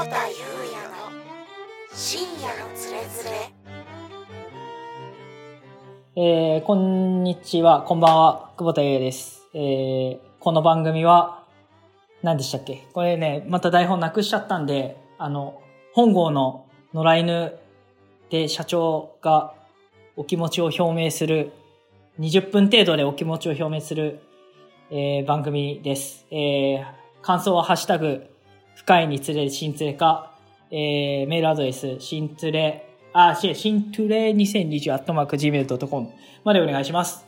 保田裕也の。深夜のつれづれ。えー、こんにちは、こんばんは、久保田裕也です。えー、この番組は、何でしたっけ？これね、また台本なくしちゃったんで、あの、本郷の野良犬で社長がお気持ちを表明する、20分程度でお気持ちを表明する、えー、番組です。えー、感想はハッシュタグ、深いにつれ新つれか、えー、メールアドレス、新つれ、あ、違う、新トゥレ2020アットマーク Gmail.com までお願いします。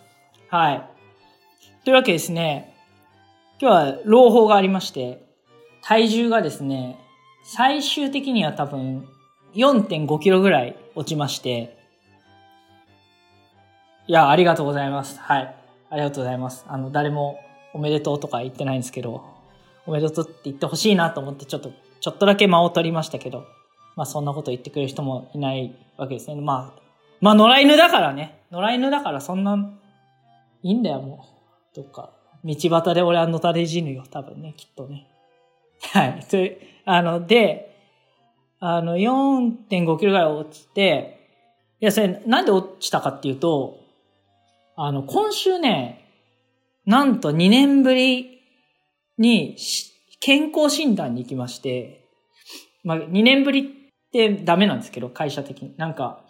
はい。というわけですね、今日は朗報がありまして、体重がですね、最終的には多分4.5キロぐらい落ちまして、いや、ありがとうございます。はい。ありがとうございます。あの、誰もおめでとうとか言ってないんですけど、おめでとうって言ってほしいなと思って、ちょっと、ちょっとだけ間を取りましたけど、まあそんなこと言ってくれる人もいないわけですね。まあ、まあ野良犬だからね。野良犬だからそんな、いいんだよ、もう。どっか。道端で俺はのたれ死ぬよ、多分ね、きっとね。はい。それ、あの、で、あの、4.5キロぐらい落ちて、いや、それ、なんで落ちたかっていうと、あの、今週ね、なんと2年ぶりに健康診断に行きまして、まあ、2年ぶりってダメなんですけど、会社的に。なんか、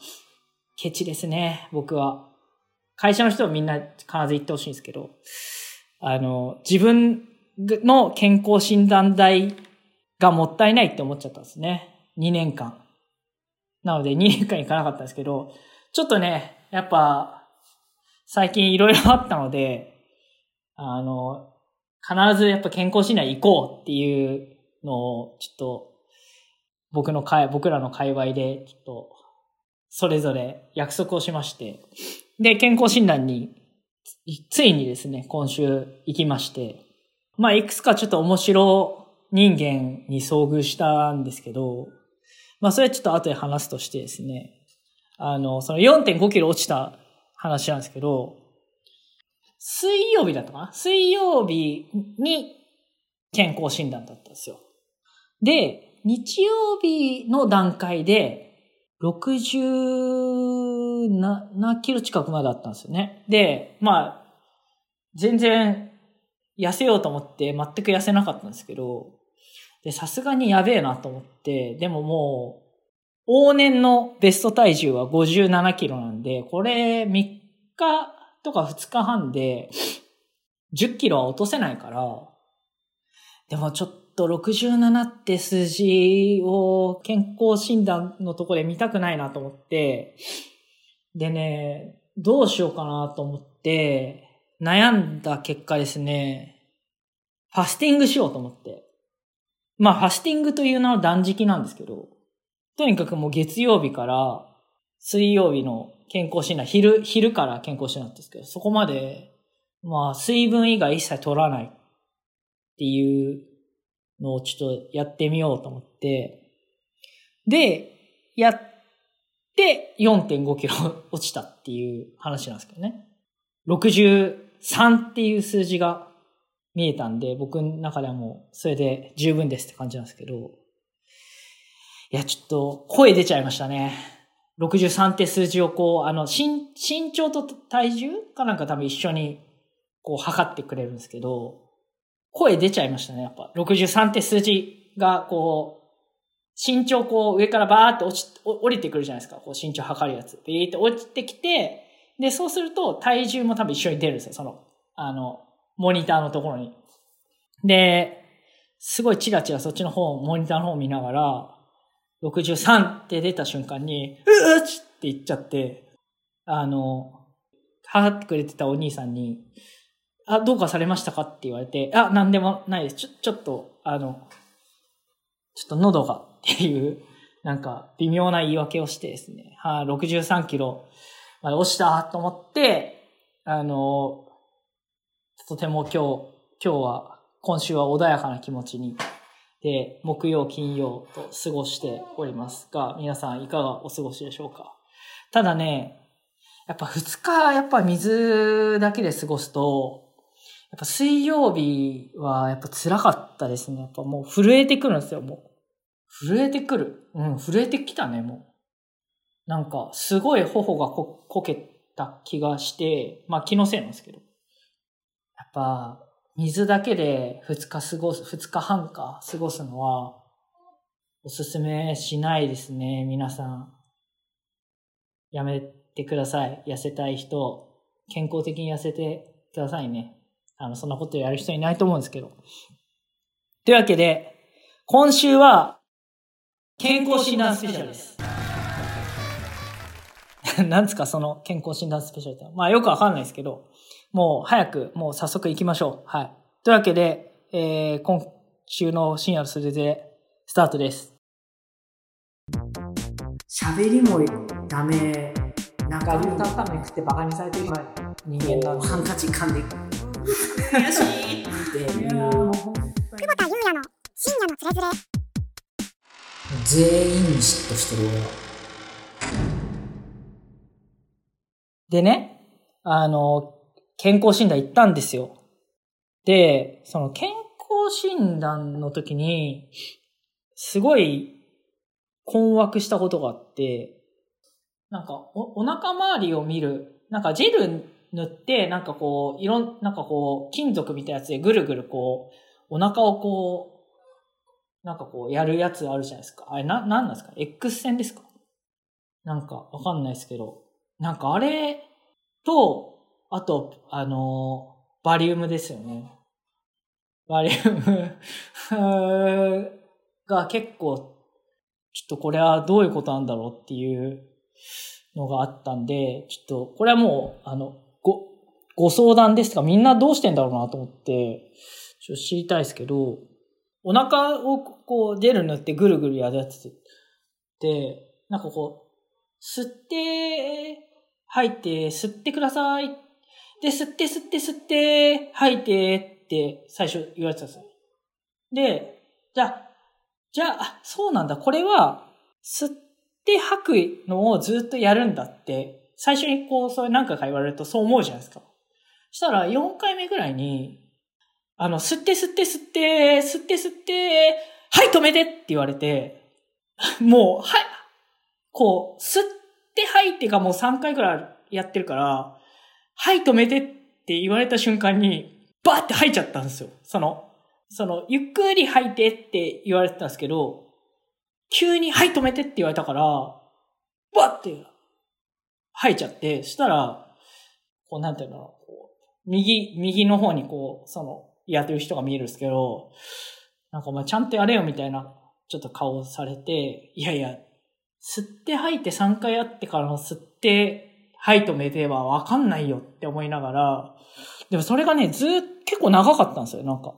ケチですね、僕は。会社の人はみんな必ず行ってほしいんですけど、あの、自分の健康診断代がもったいないって思っちゃったんですね。2年間。なので2年間行かなかったんですけど、ちょっとね、やっぱ、最近いろいろあったので、あの、必ずやっぱ健康診断行こうっていうのを、ちょっと、僕の会、僕らの界隈で、ちょっと、それぞれ約束をしまして、で、健康診断に、ついにですね、今週行きまして、まあ、いくつかちょっと面白人間に遭遇したんですけど、まあ、それはちょっと後で話すとしてですね、あの、その4.5キロ落ちた話なんですけど、水曜日だったかな？水曜日に健康診断だったんですよ。で、日曜日の段階で、67キロ近くまであったんですよね。で、まあ、全然痩せようと思って全く痩せなかったんですけど、で、さすがにやべえなと思って、でももう、往年のベスト体重は57キロなんで、これ3日とか2日半で10キロは落とせないから、でもちょっと67って数字を健康診断のとこで見たくないなと思って、でね、どうしようかなと思って、悩んだ結果ですね、ファスティングしようと思って。まあ、ファスティングというのは断食なんですけど、とにかくもう月曜日から水曜日の健康診断、昼、昼から健康診断なんですけど、そこまで、まあ、水分以外一切取らないっていうのをちょっとやってみようと思って、で、やって4.5キロ 落ちたっていう話なんですけどね。63っていう数字が見えたんで、僕の中ではもうそれで十分ですって感じなんですけど、いや、ちょっと声出ちゃいましたね。63って数字をこう、あの、身、身長と体重かなんか多分一緒にこう測ってくれるんですけど、声出ちゃいましたね、やっぱ。63って数字がこう、身長こう上からバーって落ち、降りてくるじゃないですか。こう身長測るやつ。ビーって落ちてきて、で、そうすると体重も多分一緒に出るんですよ。その、あの、モニターのところに。で、すごいチラチラそっちの方、モニターの方見ながら、63って出た瞬間に、うーちって言っちゃって、あの、測ってくれてたお兄さんに、あ、どうかされましたかって言われて、あ、なんでもないです。ちょ、ちょっと、あの、ちょっと喉がっていう、なんか微妙な言い訳をしてですね、はい、63キロまで落ちたと思って、あの、とても今日、今日は、今週は穏やかな気持ちに、で、木曜、金曜と過ごしておりますが、皆さんいかがお過ごしでしょうか？ただね、やっぱ2日、やっぱ水だけで過ごすと、やっぱ水曜日はやっぱ辛かったですね。やっぱもう震えてくるんですよ、もう。震えてくる。うん、震えてきたね、もう。なんか、すごい頬がここけた気がして、まあ気のせいなんですけど。やっぱ、水だけで2日過ごす、2日半か過ごすのは、おすすめしないですね、皆さん。やめてください。痩せたい人、健康的に痩せてくださいね。あの、そんなことやる人いないと思うんですけど。というわけで、今週は、健康診断スペシャルです。なんですか、その健康診断スペシャルって。まあよくわかんないですけど、もう早く、もう早速行きましょう。はい。というわけで、えー、今週の深夜のそれで、スタートです。喋りもダメ。なんかガリタンタンメン食ってバカにされてる人間なんで。ハンカチ噛んで悔しいっていやもう本当に久保田裕也の深夜のつれづれ全員に嫉妬してる俺は。でね、あの、健康診断行ったんですよ。で、その健康診断の時に、すごい困惑したことがあって、なんかお、お腹周りを見る、なんかジェル塗って、なんかこう、いろん、なんかこう、金属みたいなやつでぐるぐるこう、お腹をこう、なんかこう、やるやつあるじゃないですか。あれ、な、なんなんですか ?X 線ですか？なんか、わかんないですけど。なんかあれと、あと、あのバリウムですよね。バリウム が結構、ちょっとこれはどういうことなんだろうっていうのがあったんで、ちょっと、これはもう、あの、ご、ご相談ですとか、みんなどうしてんだろうなと思って、ちょっと知りたいですけど、お腹をこう、ジェル塗ってぐるぐるやるやつって、なんかこう、吸って、吐いて、吸ってください。で、吸って、吸って、吸って、吐いてって最初言われてたんですよ。で、じゃあ、じゃあ、あ、そうなんだ。これは、吸って吐くのをずっとやるんだって、最初にこう、そういう何回か言われるとそう思うじゃないですか。そしたら、4回目ぐらいに、あの、吸って吸って吸って、吸って吸って、はい、止めてって言われて、もう、はい、こう、吸って吐いてがもう3回ぐらいやってるから、はい、止めてって言われた瞬間に、バーって吐いちゃったんですよ。その、その、ゆっくり吐いてって言われてたんですけど、急にはい、止めてって言われたから、バーって吐いちゃって、そしたら、こう、なんていうの、こう右、右の方にこう、その、やってる人が見えるんですけど、なんかお前ちゃんとやれよみたいな、ちょっと顔されて、いやいや、吸って吐いて3回やってからの吸って吐い止めてはわかんないよって思いながら、でもそれがね、ずっと結構長かったんですよ、なんか。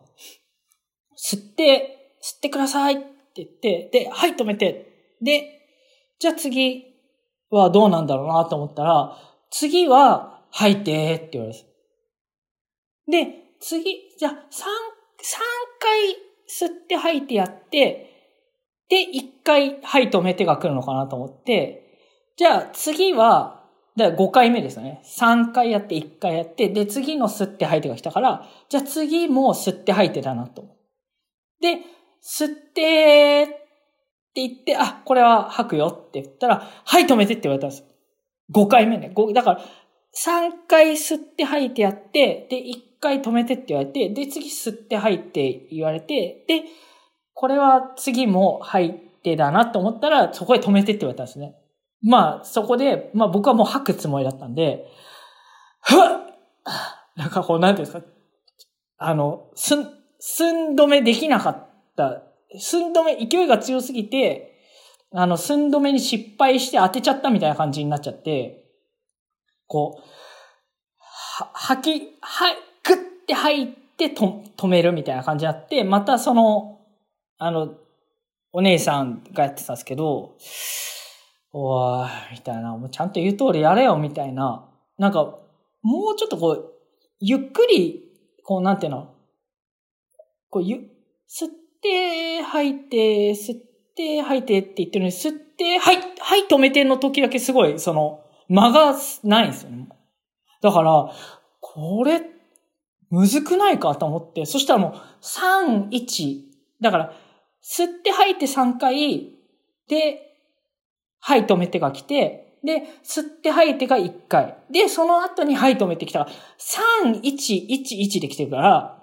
吸って、吸ってくださいって言って、で、はい止めて、で、じゃあ次はどうなんだろうなと思ったら、次は吐いてって言われるんです。で、次、じゃあ3、三回吸って吐いてやって、で、1回はい止めてが来るのかなと思って、じゃあ次は、だ5回目ですよね。3回やって1回やって、で、次の吸って吐いてが来たから、じゃあ次も吸って吐いてだなと。で、吸ってって言って、あ、これは吐くよって言ったら、はい止めてって言われたんです。5回目ね。だから、3回吸って吐いてやって、で、1回止めてって言われて、で、次吸って吐いて言われて、で、これは次も吐いてだなと思ったら、そこで止めてって言われたんですね。まあ、そこで、まあ僕はもう吐くつもりだったんで、ふわっなんかこう、なんていうんですか、あの、すん、寸止めできなかった。寸止め、勢いが強すぎて、あの、寸止めに失敗して当てちゃったみたいな感じになっちゃって、こう、は、吐き、はい、グッて吐いてと止めるみたいな感じになって、またその、あの、お姉さんがやってたんですけど、おー、みたいな、もうちゃんと言う通りやれよ、みたいな。なんか、もうちょっとこう、ゆっくり、こう、なんていうの、こう、ゆ、吸って、吐いて、吸って、吐いてって言ってるのに、吸って、はい、はい、止めての時だけすごい、その、間がないんですよね。だから、これ、むずくないかと思って、そしたらもう、3、1、だから、吸って吐いて3回、で、はい止めてが来て、で、吸って吐いてが1回。で、その後にはい止めてきたら、3、1、1、1で来てるから、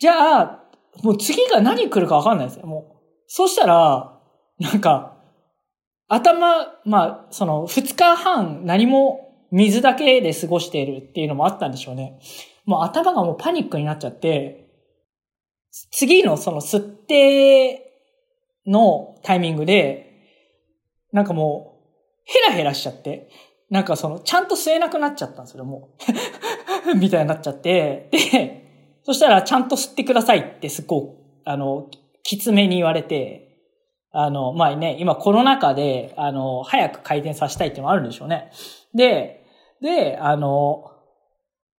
じゃあ、もう次が何来るかわかんないですよ、もう。そしたら、なんか、頭、まあ、その、2日半何も水だけで過ごしているっていうのもあったんでしょうね。もう頭がもうパニックになっちゃって、次のその吸ってのタイミングで、なんかもう、ヘラヘラしちゃって、なんかその、ちゃんと吸えなくなっちゃったんですよ、もう。みたいになっちゃって、で、そしたらちゃんと吸ってくださいってすっごい、あの、きつめに言われて、あの、まあね、今コロナ禍で、あの、早く回転させたいってのもあるんでしょうね。で、で、あの、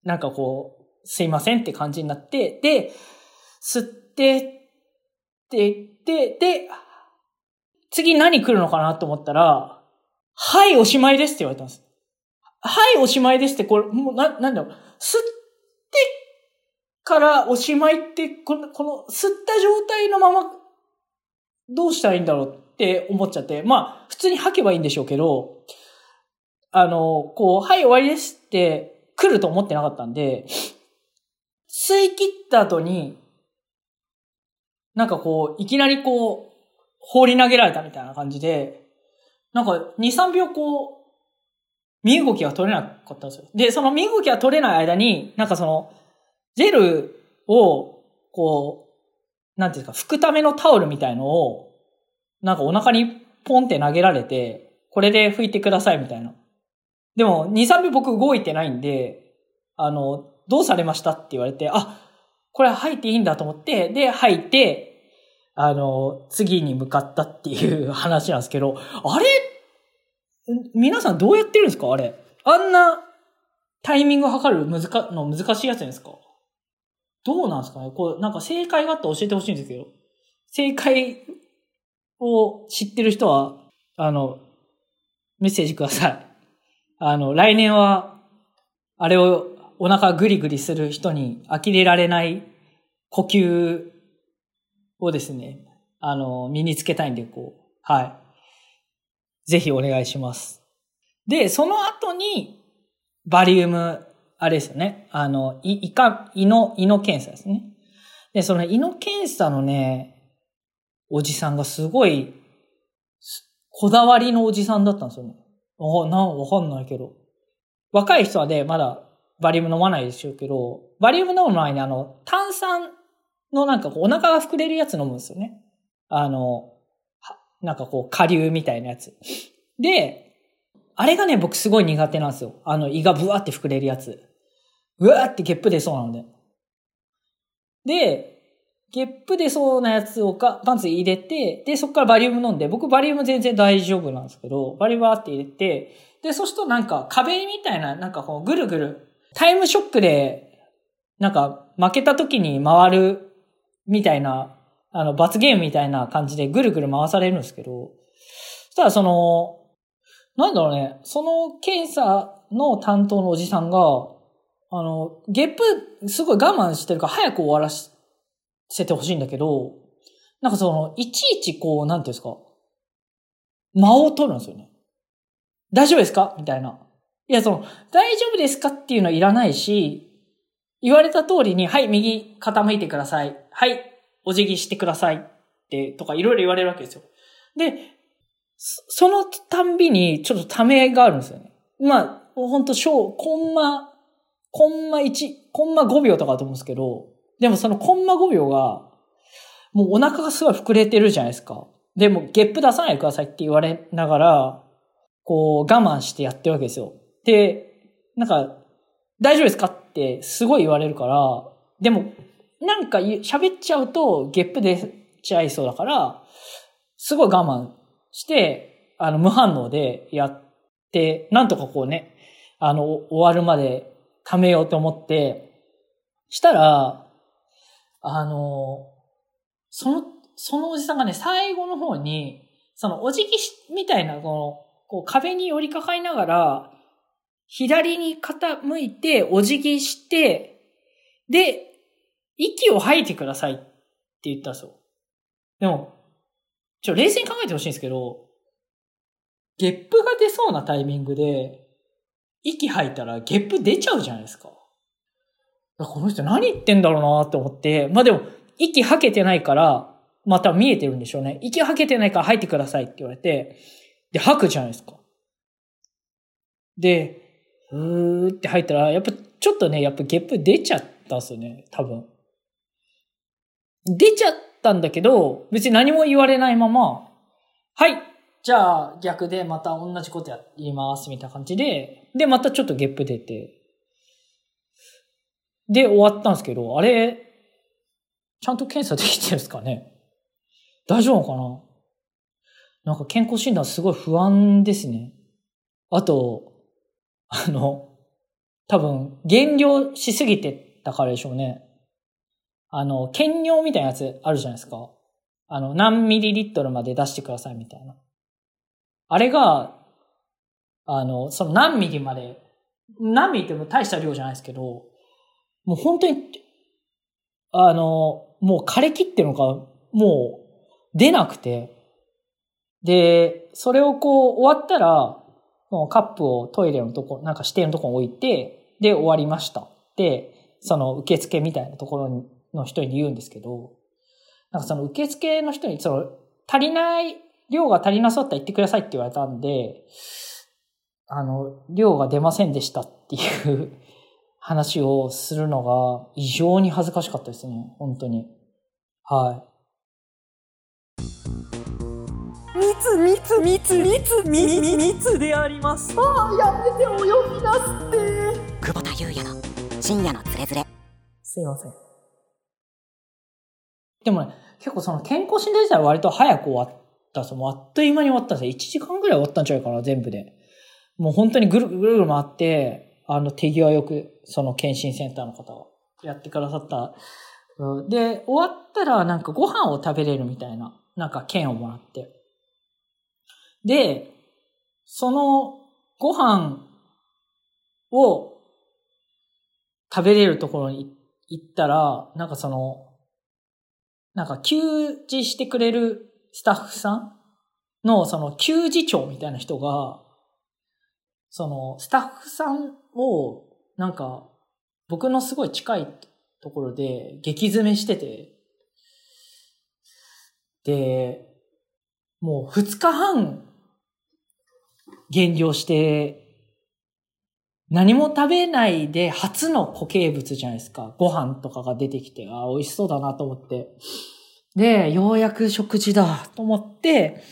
なんかこう、すいませんって感じになって、で、吸って、って言って、で、次何来るのかなと思ったら、はい、おしまいですって言われたんです。はい、おしまいですって、これ、もう、な、なんだろう、吸ってからおしまいって、この、この、吸った状態のまま、どうしたらいいんだろうって思っちゃって、まあ、普通に吐けばいいんでしょうけど、あの、こう、はい、終わりですって来ると思ってなかったんで、吸い切った後に、なんかこう、いきなりこう、放り投げられたみたいな感じで、なんか2、3秒こう、身動きが取れなかったんですよ。で、その身動きが取れない間に、なんかその、ジェルを、こう、なんていうか、拭くためのタオルみたいのを、なんかお腹にポンって投げられて、これで拭いてくださいみたいな。でも、2、3秒僕動いてないんで、あの、どうされましたって言われて、あ、これ吐いていいんだと思って、で、吐いて、あの、次に向かったっていう話なんですけど、あれ？皆さんどうやってるんですか？あれ。あんなタイミング測る難の難しいやつですか？どうなんですかね？こう、なんか正解があったら教えてほしいんですけど。正解を知ってる人は、あの、メッセージください。あの、来年は、あれをお腹グリグリする人に呆れられない呼吸をですね、あの、身につけたいんで、こう、はい。ぜひお願いします。で、その後に、バリウム、あれですよね。あの、い、胃か、胃の、胃の検査ですね。で、その胃の検査のね、おじさんがすごい、こだわりのおじさんだったんですよね。あ、なん、わかんないけど。若い人はね、まだバリウム飲まないでしょうけど、バリウム飲む前にあの、炭酸のなんかこうお腹が膨れるやつ飲むんですよね。あの、なんかこう、下流みたいなやつ。で、あれがね、僕すごい苦手なんですよ。あの、胃がブワーって膨れるやつ。うわーってゲップ出そうなので。で、ゲップ出そうなやつをかパンツ入れて、で、そこからバリウム飲んで、僕バリウム全然大丈夫なんですけど、バリバーって入れて、で、そうするとなんか壁みたいな、なんかこうぐるぐる、タイムショックで、なんか負けた時に回るみたいな、あの、罰ゲームみたいな感じでぐるぐる回されるんですけど、そしたらその、なんだろうね、その検査の担当のおじさんが、あの、ゲップすごい我慢してるから早く終わらせてほしいんだけど、なんかその、いちいちこう、なんていうんですか、間を取るんですよね。大丈夫ですか？みたいな。いや、その、大丈夫ですか？っていうのはいらないし、言われた通りに、はい、右傾いてください。はい、お辞儀してください。って、とかいろいろ言われるわけですよ。で、そのたんびにちょっとためがあるんですよね。まあ、ほんと小、コンマ、コンマ1、コンマ5秒とかだと思うんですけど、でもそのコンマ5秒が、もうお腹がすごい膨れてるじゃないですか。でも、ゲップ出さないでくださいって言われながら、こう、我慢してやってるわけですよ。で、なんか、大丈夫ですか？ってすごい言われるから、でも、なんか喋っちゃうとゲップ出ちゃいそうだから、すごい我慢して、あの、無反応でやって、なんとかこうね、あの、終わるまで貯めようと思って、したら、あの、その、そのおじさんがね、最後の方に、そのお辞儀しみたいな、この、こう壁に寄りかかりながら、左に傾いて、お辞儀して、で、息を吐いてくださいって言ったんですよ。でも、ちょ、冷静に考えてほしいんですけど、ゲップが出そうなタイミングで、息吐いたらゲップ出ちゃうじゃないですか。この人何言ってんだろうなって思って、まあでも、息吐けてないから、また見えてるんでしょうね。息吐けてないから吐いてくださいって言われて、で、吐くじゃないですか。で、うーって吐いたら、やっぱちょっとね、やっぱゲップ出ちゃったんすよね、多分。出ちゃったんだけど、別に何も言われないまま、はい、じゃあ逆でまた同じことやります、みたいな感じで、で、またちょっとゲップ出て、で、終わったんですけど、あれ、ちゃんと検査できてるんですかね？大丈夫かな？なんか健康診断すごい不安ですね。あと、あの、多分、減量しすぎてたからでしょうね。あの、検尿みたいなやつあるじゃないですか。あの、何ミリリットルまで出してくださいみたいな。あれが、あの、その何ミリまで、何ミリっても大した量じゃないですけど、もう本当に、あの、もう枯れ切ってるのか、もう出なくて、で、それをこう終わったら、カップをトイレのとこ、なんか指定のとこに置いて、で、終わりました。で、その受付みたいなところの人に言うんですけど、なんかその受付の人に、その、足りない、量が足りなそうった言ってくださいって言われたんで、あの、量が出ませんでしたっていう 話をするのが異常に恥ずかしかったですね。本当に。はい。密密密密密密密でありますああやめてお呼びなすって久保田優也の深夜のつれづれすいません。でもね、結構その健康診断自体は割と早く終わったんですよ。もうあっという間に終わったんですよ。1時間ぐらい終わったんちゃうかな、全部で。もう本当にぐるぐるぐる回って、あの、手際よく、その検診センターの方がやってくださった。うんで、終わったらなんかご飯を食べれるみたいな、なんか券をもらって。で、そのご飯を食べれるところに行ったら、なんかその、なんか給仕してくれるスタッフさんのその給仕長みたいな人が、そのスタッフさんをなんか僕のすごい近いところで激詰めしてて、で、もう2日半減量して、何も食べないで初の固形物じゃないですか。ご飯とかが出てきて、あー美味しそうだなと思って。で、ようやく食事だと思って、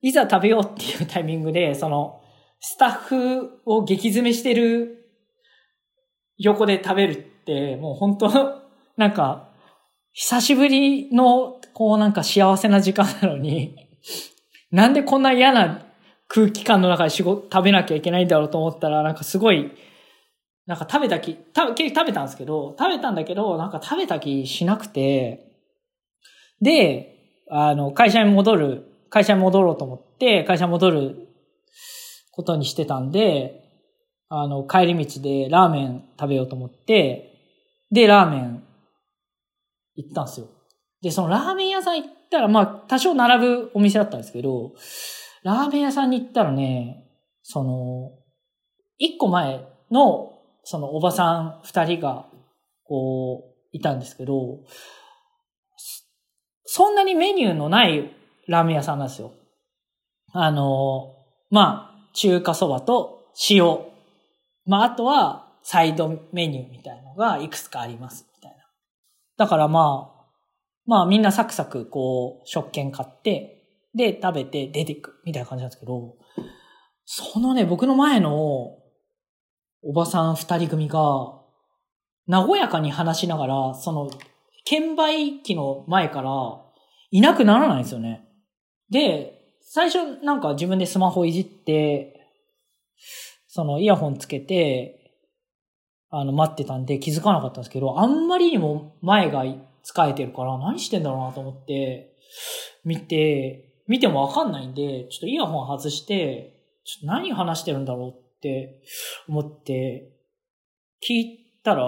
いざ食べようっていうタイミングで、その、スタッフを激詰めしてる横で食べるって、もう本当なんか、久しぶりの、こうなんか幸せな時間なのに、なんでこんな嫌な空気感の中で仕事、食べなきゃいけないんだろうと思ったら、なんかすごい、なんか食べた気、た結局食べたんですけど、食べたんだけど、なんか食べた気しなくて、で、あの、会社に戻る、会社に戻ろうと思って、会社に戻ることにしてたんで、あの、帰り道でラーメン食べようと思って、で、ラーメン行ったんですよ。で、そのラーメン屋さん行ったら、まあ、多少並ぶお店だったんですけど、ラーメン屋さんに行ったらね、その、一個前の、そのおばさん二人が、こう、いたんですけど、そんなにメニューのないラーメン屋さんなんですよ。あの、まあ、中華そばと塩。まあ、あとはサイドメニューみたいのがいくつかあります、みたいな。だからまあ、まあみんなサクサクこう、食券買って、で、食べて出てく、みたいな感じなんですけど、そのね、僕の前のおばさん二人組が、和やかに話しながら、その、券売機の前からいなくならないんですよね。で、最初なんか自分でスマホいじって、そのイヤホンつけて、あの待ってたんで気づかなかったんですけど、あんまりにも前が使えてるから何してんだろうなと思って、見て、見てもわかんないんで、ちょっとイヤホン外して、ちょっと何話してるんだろうって思って、聞いたら、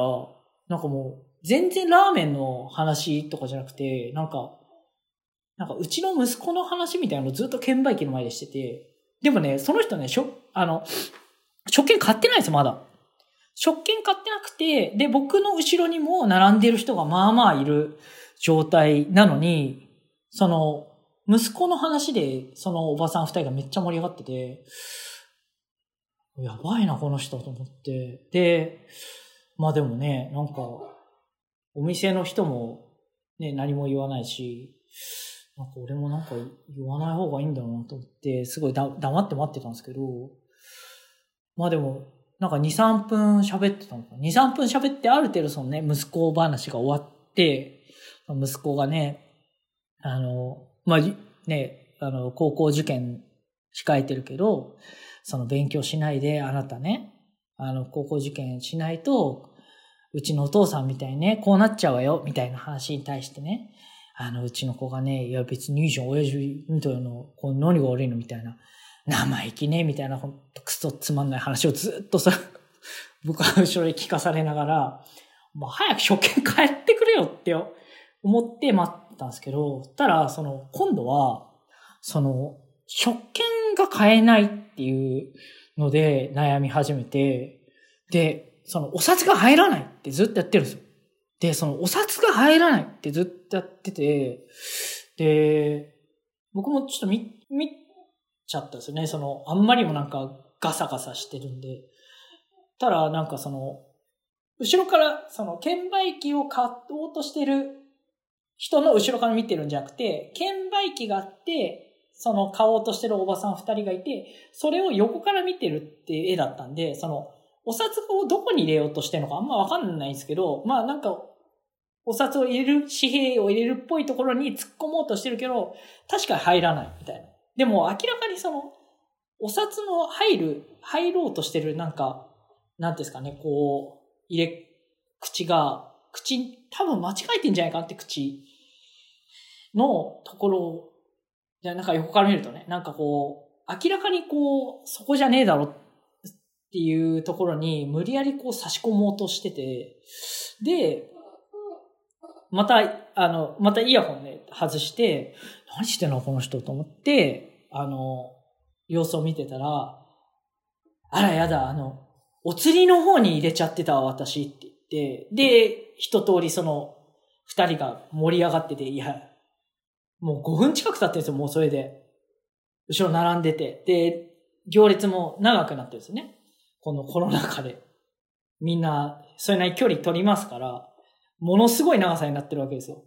なんかもう、全然ラーメンの話とかじゃなくて、なんか、なんかうちの息子の話みたいなのずっと券売機の前でしてて、でもね、その人ね、しょ、あの、食券買ってないですよ、まだ。食券買ってなくて、で、僕の後ろにも並んでる人がまあまあいる状態なのに、その、息子の話で、そのおばさん二人がめっちゃ盛り上がってて、やばいな、この人と思って。で、まあでもね、なんか、お店の人もね、何も言わないし、なんか俺もなんか言わない方がいいんだろうなと思って、すごいだ黙って待ってたんですけど、まあでも、なんか2、3分喋ってたのか。2、3分喋ってある程度そのね、息子話が終わって、息子がね、あの、まあ、ね、あの、高校受験控えてるけど、その勉強しないで、あなたね、あの、高校受験しないと、うちのお父さんみたいにね、こうなっちゃうわよ、みたいな話に対してね、あの、うちの子がね、いや別にいいじゃん、親父みたいな、こう何が悪いのみたいな、生意気ね、みたいな、ほんとクソつまんない話をずっとさ、僕は後ろで聞かされながら、もう早く初見帰ってくれよって思って待ったんですけど、たら、その、今度は、その、食券が買えないっていうので悩み始めて、で、その、お札が入らないってずっとやってるんですよ。で、その、お札が入らないってずっとやってて、で、僕もちょっと見、見ちゃったんですよね。その、あんまりもなんかガサガサしてるんで。たら、なんかその、後ろから、その、券売機を買おうとしてる人の後ろから見てるんじゃなくて、券売機があって、その買おうとしてるおばさん二人がいて、それを横から見てるっていう絵だったんで、その、お札をどこに入れようとしてるのかあんまわかんないんですけど、まあなんか、お札を入れる、紙幣を入れるっぽいところに突っ込もうとしてるけど、確かに入らないみたいな。でも明らかにその、お札の入る、入ろうとしてるなんか、なんていうんですかね、こう、入れ、口が、口、多分間違えてんじゃないかって口のところじゃなんか横から見るとね、なんかこう、明らかにこう、そこじゃねえだろっていうところに無理やりこう差し込もうとしてて、で、また、あの、またイヤホンね、外して、何してんのこの人と思って、あの、様子を見てたら、あらやだ、あの、お釣りの方に入れちゃってたわ、私って、で、一通りその、二人が盛り上がってて、いや、もう5分近く経ってるんですよ、もうそれで。後ろ並んでて。で、行列も長くなってるんですよね。このコロナ禍で。みんな、それなりに距離取りますから、ものすごい長さになってるわけですよ。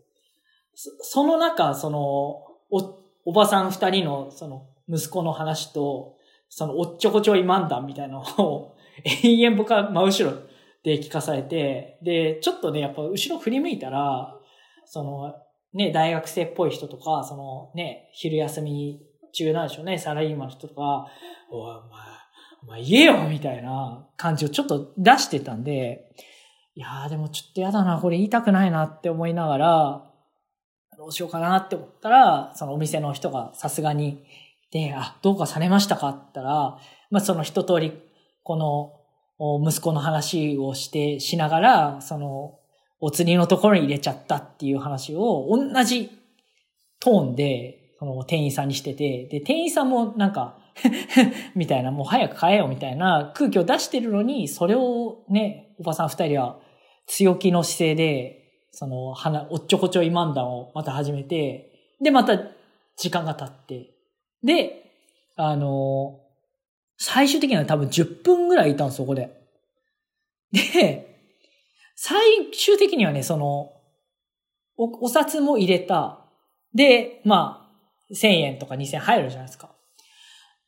そその中、その、お、おばさん二人の、その、息子の話と、その、おっちょこちょい漫談みたいなのを、延々僕は真後ろで聞かされて、で、ちょっとね、やっぱ後ろ振り向いたら、その、ね、大学生っぽい人とか、そのね、昼休み中なんでしょうね、サラリーマンの人とか、おい、お前、お前言えよみたいな感じをちょっと出してたんで、いやーでもちょっとやだな、これ言いたくないなって思いながら、どうしようかなって思ったら、そのお店の人がさすがに、で、あ、どうかされましたかって言ったら、まあその一通り、この、息子の話をして、しながら、その、お釣りのところに入れちゃったっていう話を、同じトーンで、その店員さんにしてて、で、店員さんもなんか、みたいな、もう早く買えよみたいな空気を出してるのに、それをね、おばさん二人は強気の姿勢で、その、花、おっちょこちょい漫談をまた始めて、で、また時間が経って、で、あの、最終的には多分10分ぐらいいたんです、そこで。で、最終的にはね、その、お、お札も入れた。で、まあ、1000円とか2000円入るじゃないですか。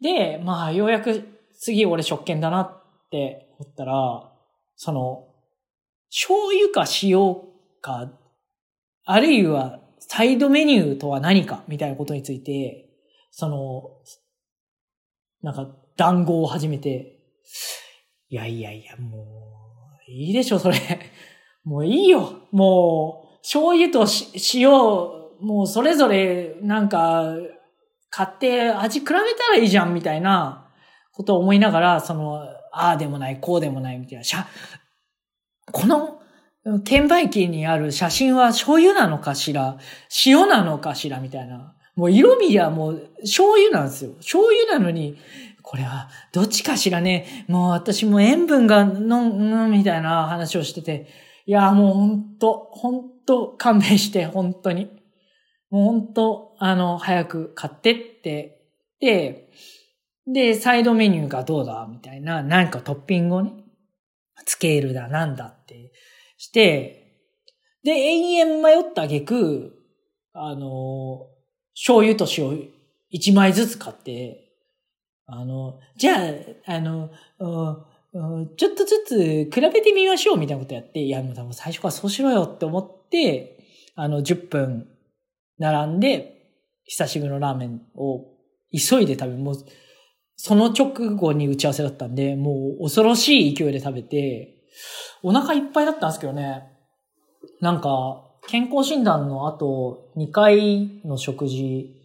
で、まあ、ようやく次俺食券だなって思ったら、その、醤油か塩か、あるいはサイドメニューとは何かみたいなことについて、その、なんか談合を始めて、いやいやいや、もう、いいでしょ、それ。もういいよ。もう、醤油と塩、もうそれぞれ、なんか、買って味比べたらいいじゃん、みたいなことを思いながら、その、ああでもない、こうでもない、みたいな。しゃ、この券売機にある写真は醤油なのかしら？塩なのかしら？みたいな。もう色味はもう醤油なんですよ。醤油なのに、これはどっちかしらね。もう私も塩分がの、ん、みたいな話をしてて。いや、もうほんと、ほんと勘弁して、本当に。もうほんと、あの、早く買ってって、で、で、サイドメニューがどうだ？みたいな、なんかトッピングをね、スケールだ、なんだってして、で、延々迷った挙句、あの、醤油と塩一枚ずつ買って、あの、じゃあ、あの、ちょっとずつ比べてみましょうみたいなことやって、いや、もう多分最初からそうしろよって思って、あの、10分並んで、久しぶりのラーメンを急いで食べ、もう、その直後に打ち合わせだったんで、もう恐ろしい勢いで食べて、お腹いっぱいだったんですけどね。なんか、健康診断の後、2回の食事、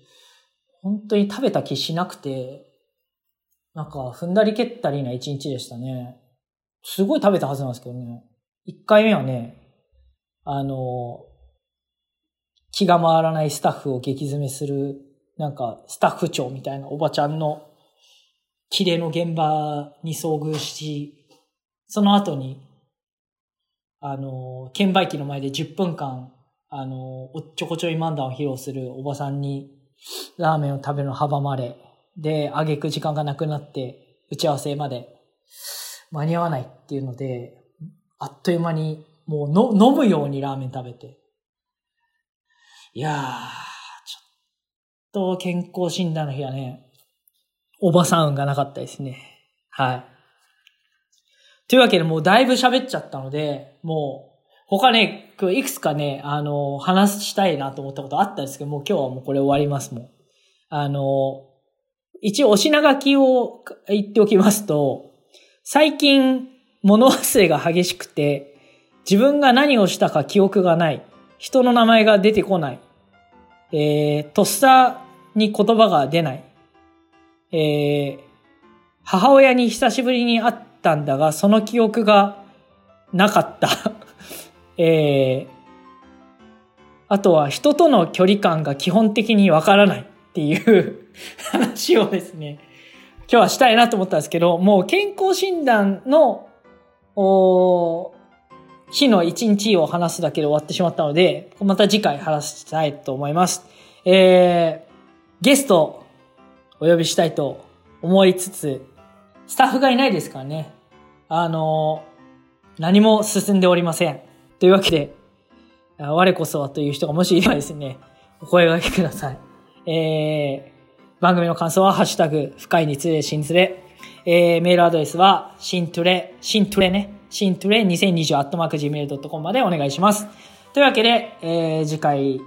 本当に食べた気しなくて、なんか、踏んだり蹴ったりな一日でしたね。すごい食べたはずなんですけどね。1回目はね、あの、気が回らないスタッフを激詰めする、なんか、スタッフ長みたいなおばちゃんの、キレの現場に遭遇し、その後に、あの、券売機の前で10分間、あの、おっちょこちょい漫談を披露するおばさんに、ラーメンを食べるの阻まれ、で、あげく時間がなくなって、打ち合わせまで間に合わないっていうので、あっという間に、もうの飲むようにラーメン食べて。いやー、ちょっと健康診断の日はね、おばさんがなかったですね。はい。というわけでもうだいぶ喋っちゃったので、もう、他ね、いくつかね、あの、話したいなと思ったことあったんですけど、もう今日はもうこれ終わりますもん。あの、一応お品書きを言っておきますと、最近物忘れが激しくて、自分が何をしたか記憶がない。人の名前が出てこない。えー、とっさに言葉が出ない。えー、母親に久しぶりに会ったんだが、その記憶がなかった。えー、あとは人との距離感が基本的にわからないっていう話をですね、今日はしたいなと思ったんですけど、もう健康診断の、お日の一日を話すだけで終わってしまったので、また次回話したいと思います。えー、ゲストお呼びしたいと思いつつ、スタッフがいないですからね。あのー、何も進んでおりません。というわけで、我こそはという人がもしいればですね、お声掛けください。えー、番組の感想は、ハッシュタグ、深いにつれ、しんつれ。えー、メールアドレスは、新トレ、新トレね、しんとれ 2020. マック Gmail.com までお願いします。というわけで、えー、次回、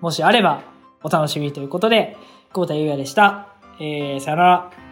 もしあれば、お楽しみということで、久保田祐也でした。えー、さよなら。